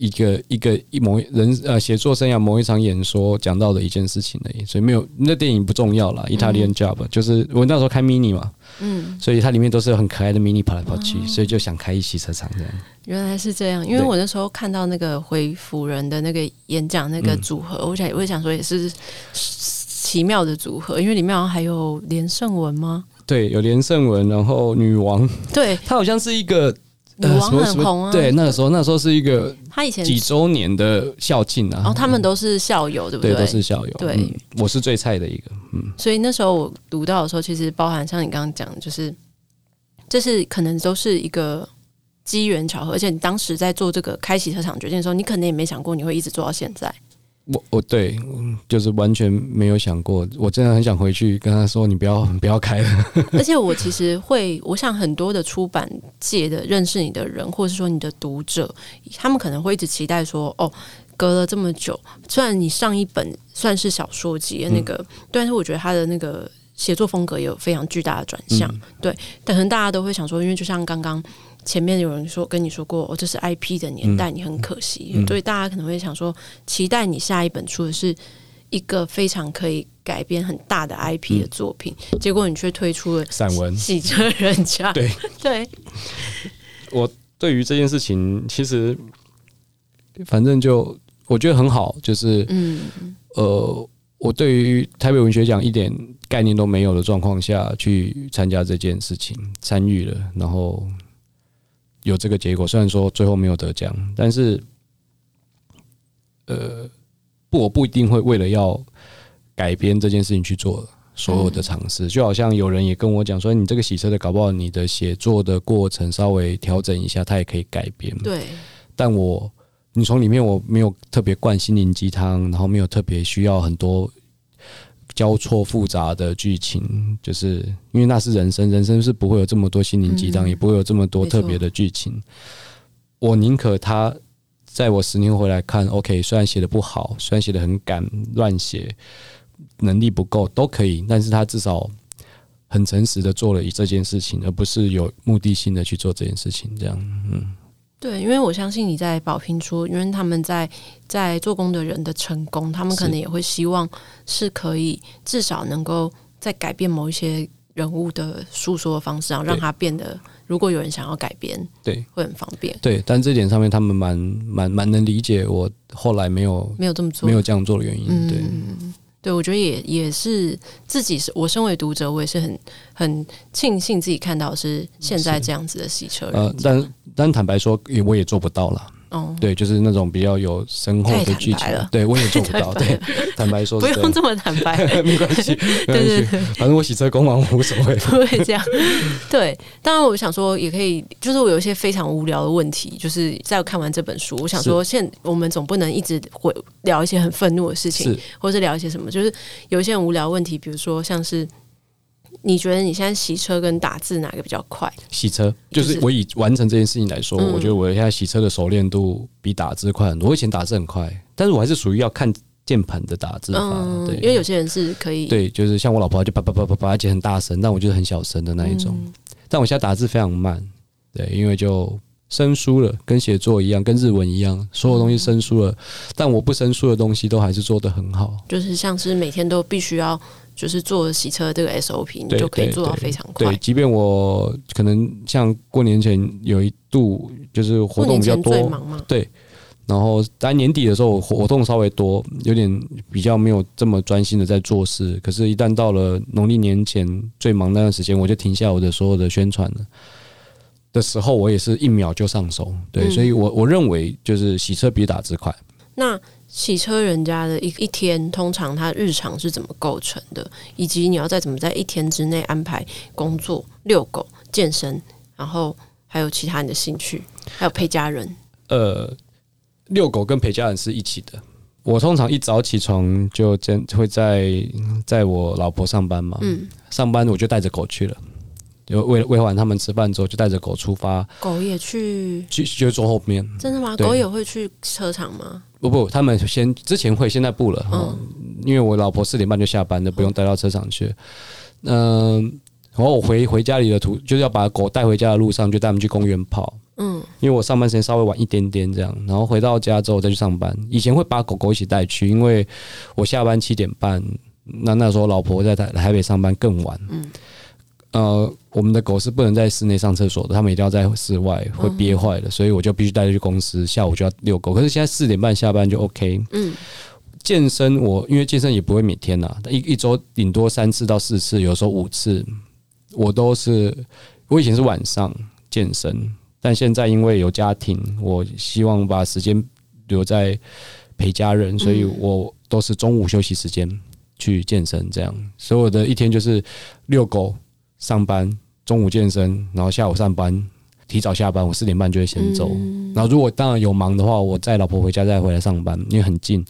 一个一个一某人呃写作生涯某一场演说讲到的一件事情而已，所以没有那电影不重要啦。Italian Job、嗯、就是我那时候开 Mini 嘛，嗯，所以它里面都是很可爱的 Mini 跑来跑去，嗯、所以就想开一洗车场这样。原来是这样，因为我那时候看到那个回辅人的那个演讲那个组合，我想我也想说也是奇妙的组合，因为里面好像还有连胜文吗？对，有连胜文，然后女王，对，<laughs> 她好像是一个。女王很红啊！对，那个时候，那时候是一个他以前几周年的校庆啊。然后他们都是校友，对不对？对，都是校友。对、嗯，我是最菜的一个。嗯，所以那时候我读到的时候，其实包含像你刚刚讲的，就是这是可能都是一个机缘巧合，而且你当时在做这个开洗车场决定的时候，你可能也没想过你会一直做到现在。我我对，就是完全没有想过，我真的很想回去跟他说，你不要 <laughs> 不要开了。<laughs> 而且我其实会，我想很多的出版界的认识你的人，或者是说你的读者，他们可能会一直期待说，哦，隔了这么久，虽然你上一本算是小说集的那个，嗯、但是我觉得他的那个写作风格也有非常巨大的转向，嗯、对。但可能大家都会想说，因为就像刚刚。前面有人说跟你说过，哦，这是 IP 的年代，你很可惜，所以大家可能会想说，期待你下一本出的是一个非常可以改编很大的 IP 的作品，嗯、结果你却推出了散文《洗车人家》。对。<laughs> 对，我对于这件事情，其实反正就我觉得很好，就是嗯。呃，我对于台北文学奖一点概念都没有的状况下去参加这件事情，参与了，然后有这个结果。虽然说最后没有得奖，但是呃，不，我不一定会为了要改编这件事情去做。所有的尝试，就好像有人也跟我讲说，你这个洗车的，搞不好你的写作的过程稍微调整一下，它也可以改编。对，但我你从里面我没有特别灌心灵鸡汤，然后没有特别需要很多交错复杂的剧情，就是因为那是人生，人生是不会有这么多心灵鸡汤，也不会有这么多特别的剧情。我宁可他在我十年回来看，OK，虽然写的不好，虽然写的很赶，乱写。能力不够都可以，但是他至少很诚实的做了这件事情，而不是有目的性的去做这件事情。这样，嗯，对，因为我相信你在宝瓶出，因为他们在在做工的人的成功，他们可能也会希望是可以至少能够在改变某一些人物的诉说的方式，然后让他变得，如果有人想要改变，对，会很方便。对，但这点上面他们蛮蛮蛮能理解我后来没有没有这么做，没有这样做的原因。嗯对，我觉得也也是自己是，我身为读者，我也是很很庆幸自己看到是现在这样子的洗车人。呃，但但坦白说，也我也做不到了。哦，对，就是那种比较有深厚的剧情，对我也做不到。<laughs> 对，坦白说，不用这么坦白，<laughs> 没关系，<laughs> 没关系，反正我洗车工嘛，无所谓，不会这样。对，当然我想说，也可以，就是我有一些非常无聊的问题，就是在我看完这本书，我想说，现我们总不能一直会聊一些很愤怒的事情，或者是聊一些什么，就是有一些很无聊问题，比如说像是。你觉得你现在洗车跟打字哪个比较快？洗车就是我以完成这件事情来说，就是、我觉得我现在洗车的熟练度比打字快很多。我以前打字很快，但是我还是属于要看键盘的打字法。嗯、对，因为有些人是可以，对，就是像我老婆就叭叭叭叭叭，而且很大声，但我就是很小声的那一种。嗯、但我现在打字非常慢，对，因为就生疏了，跟写作一样，跟日文一样，所有东西生疏了。嗯、但我不生疏的东西都还是做得很好，就是像是每天都必须要。就是做洗车这个 SOP，你就可以做到非常快。对，即便我可能像过年前有一度就是活动比较多，对，然后在年底的时候活动稍微多，有点比较没有这么专心的在做事。可是，一旦到了农历年前最忙那段时间，我就停下我的所有的宣传了的时候，我也是一秒就上手。对，嗯、所以我我认为就是洗车比打字快。那洗车人家的一一天，通常他日常是怎么构成的？以及你要再怎么在一天之内安排工作、遛狗、健身，然后还有其他你的兴趣，还有陪家人。呃，遛狗跟陪家人是一起的。我通常一早起床就真会在在我老婆上班嘛，嗯，上班我就带着狗去了，就喂喂完他们吃饭之后，就带着狗出发。狗也去，去就坐后面。真的吗？狗也会去车场吗？不不，他们先之前会，现在不了。嗯，因为我老婆四点半就下班了，不用带到车场去。嗯，然后我回回家里的途，就是要把狗带回家的路上，就带他们去公园跑。嗯，因为我上班时间稍微晚一点点，这样，然后回到家之后再去上班。以前会把狗狗一起带去，因为我下班七点半，那那时候老婆在台台北上班更晚。嗯。呃，我们的狗是不能在室内上厕所的，它们一定要在室外，会憋坏的，嗯、所以我就必须带它去公司，下午就要遛狗。可是现在四点半下班就 OK。嗯，健身我因为健身也不会每天呐，一一周顶多三次到四次，有时候五次，我都是我以前是晚上健身，但现在因为有家庭，我希望把时间留在陪家人，所以我都是中午休息时间去健身，这样所以我的一天就是遛狗。上班，中午健身，然后下午上班，提早下班。我四点半就会先走。嗯、然后如果当然有忙的话，我载老婆回家再回来上班，因为很近。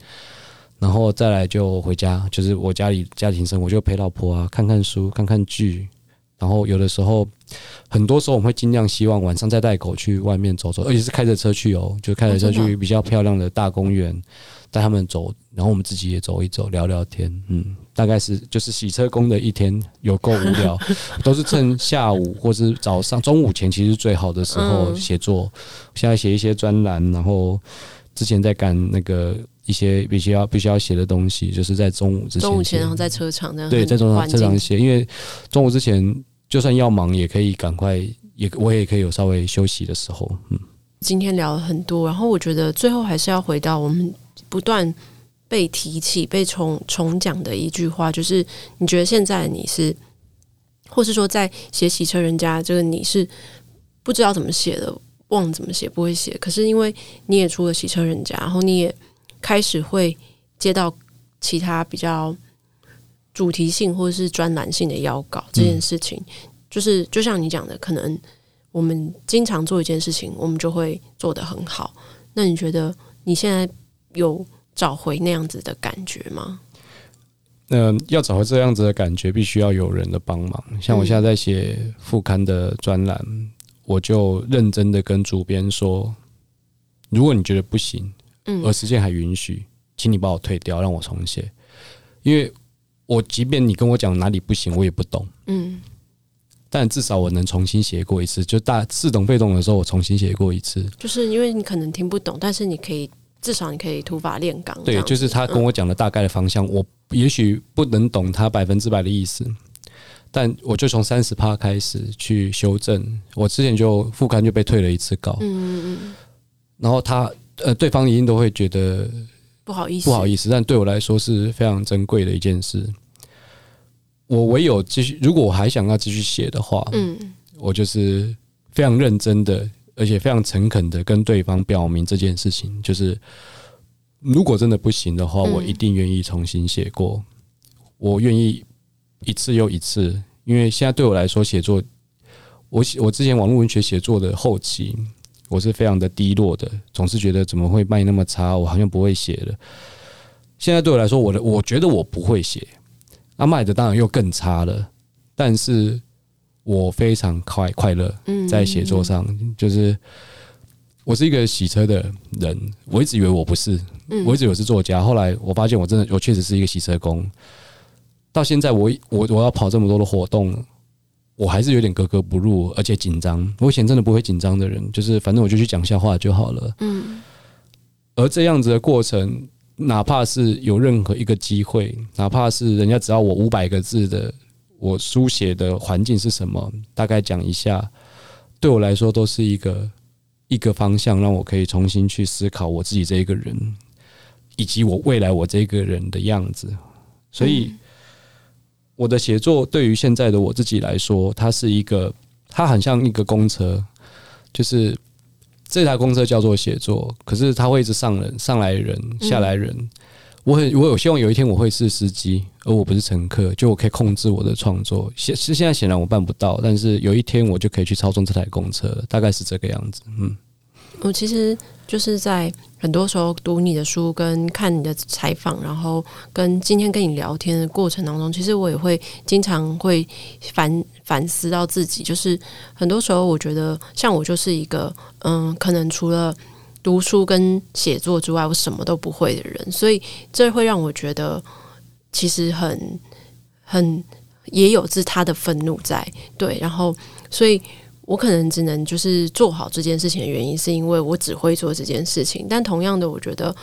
然后再来就回家，就是我家里家庭生活，就陪老婆啊，看看书，看看剧。然后有的时候，很多时候我们会尽量希望晚上再带狗去外面走走，而且是开着车去哦，就开着车去比较漂亮的大公园。带他们走，然后我们自己也走一走，聊聊天。嗯，大概是就是洗车工的一天有够无聊，<laughs> 都是趁下午或是早上、中午前，其实最好的时候写作。嗯、现在写一些专栏，然后之前在赶那个一些必须要必须要写的东西，就是在中午之前。中午前，然后在车场这样。对，在中场车场写，因为中午之前就算要忙，也可以赶快，也我也可以有稍微休息的时候。嗯，今天聊了很多，然后我觉得最后还是要回到我们。不断被提起、被重重讲的一句话，就是你觉得现在你是，或是说在写洗车人家这个你是不知道怎么写的，忘了怎么写，不会写。可是因为你也出了洗车人家，然后你也开始会接到其他比较主题性或者是专栏性的邀稿，这件事情，嗯、就是就像你讲的，可能我们经常做一件事情，我们就会做得很好。那你觉得你现在有找回那样子的感觉吗？嗯、呃，要找回这样子的感觉，必须要有人的帮忙。像我现在在写副刊的专栏，嗯、我就认真的跟主编说：如果你觉得不行，嗯，而时间还允许，请你把我退掉，让我重写。因为我即便你跟我讲哪里不行，我也不懂，嗯。但至少我能重新写过一次，就大似懂非懂的时候，我重新写过一次。就是因为你可能听不懂，但是你可以至少你可以土法炼钢。对，就是他跟我讲的大概的方向，嗯、我也许不能懂他百分之百的意思，但我就从三十趴开始去修正。我之前就副刊就被退了一次稿，嗯嗯，然后他呃对方一定都会觉得不好意思，不好意思，但对我来说是非常珍贵的一件事。我唯有继续，如果我还想要继续写的话，嗯，我就是非常认真的，而且非常诚恳的跟对方表明这件事情，就是如果真的不行的话，我一定愿意重新写过，我愿意一次又一次，因为现在对我来说，写作，我我之前网络文学写作的后期，我是非常的低落的，总是觉得怎么会卖那么差，我好像不会写了。现在对我来说，我的我觉得我不会写。那卖的当然又更差了，但是我非常快快乐，在写作上，就是我是一个洗车的人，我一直以为我不是，我一直以为我是作家，后来我发现我真的我确实是一个洗车工。到现在我我我要跑这么多的活动，我还是有点格格不入，而且紧张。我以前真的不会紧张的人，就是反正我就去讲笑话就好了。嗯，而这样子的过程。哪怕是有任何一个机会，哪怕是人家只要我五百个字的，我书写的环境是什么，大概讲一下，对我来说都是一个一个方向，让我可以重新去思考我自己这一个人，以及我未来我这个人的样子。所以，我的写作对于现在的我自己来说，它是一个，它很像一个公车，就是。这台公车叫做写作，可是它会一直上人、上来人、下来人。嗯、我很，我有希望有一天我会是司机，而我不是乘客，就我可以控制我的创作。现是现在显然我办不到，但是有一天我就可以去操纵这台公车，大概是这个样子。嗯，我其实。就是在很多时候读你的书跟看你的采访，然后跟今天跟你聊天的过程当中，其实我也会经常会反反思到自己。就是很多时候，我觉得像我就是一个嗯，可能除了读书跟写作之外，我什么都不会的人，所以这会让我觉得其实很很也有自他的愤怒在。对，然后所以。我可能只能就是做好这件事情的原因，是因为我只会做这件事情。但同样的，我觉得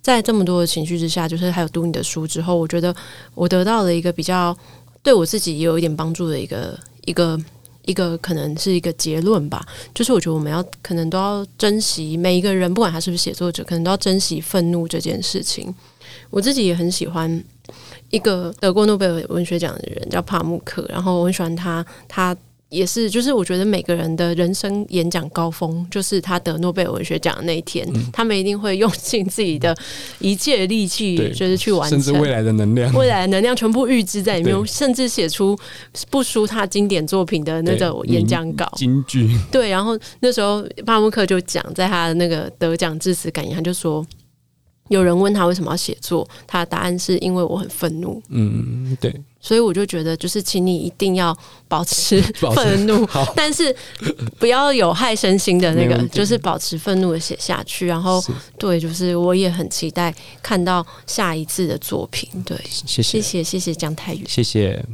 在这么多的情绪之下，就是还有读你的书之后，我觉得我得到了一个比较对我自己也有一点帮助的一个一个一个可能是一个结论吧。就是我觉得我们要可能都要珍惜每一个人，不管他是不是写作者，可能都要珍惜愤怒这件事情。我自己也很喜欢一个得过诺贝尔文学奖的人，叫帕慕克，然后我很喜欢他，他。也是，就是我觉得每个人的人生演讲高峰，就是他得诺贝尔文学奖的那一天，嗯、他们一定会用尽自己的一切力气，就是去完成，甚至未来的能量，未来的能量全部预支在里面，甚至写出不输他经典作品的那个演讲稿。金句。对，然后那时候巴慕克就讲，在他的那个得奖致辞感言，他就说。有人问他为什么要写作，他的答案是因为我很愤怒。嗯，对。所以我就觉得，就是请你一定要保持 <laughs> 愤怒，但是不要有害身心的那个，就是保持愤怒的写下去。然后，对，就是我也很期待看到下一次的作品。对，谢谢，谢谢，谢谢姜太宇，谢谢。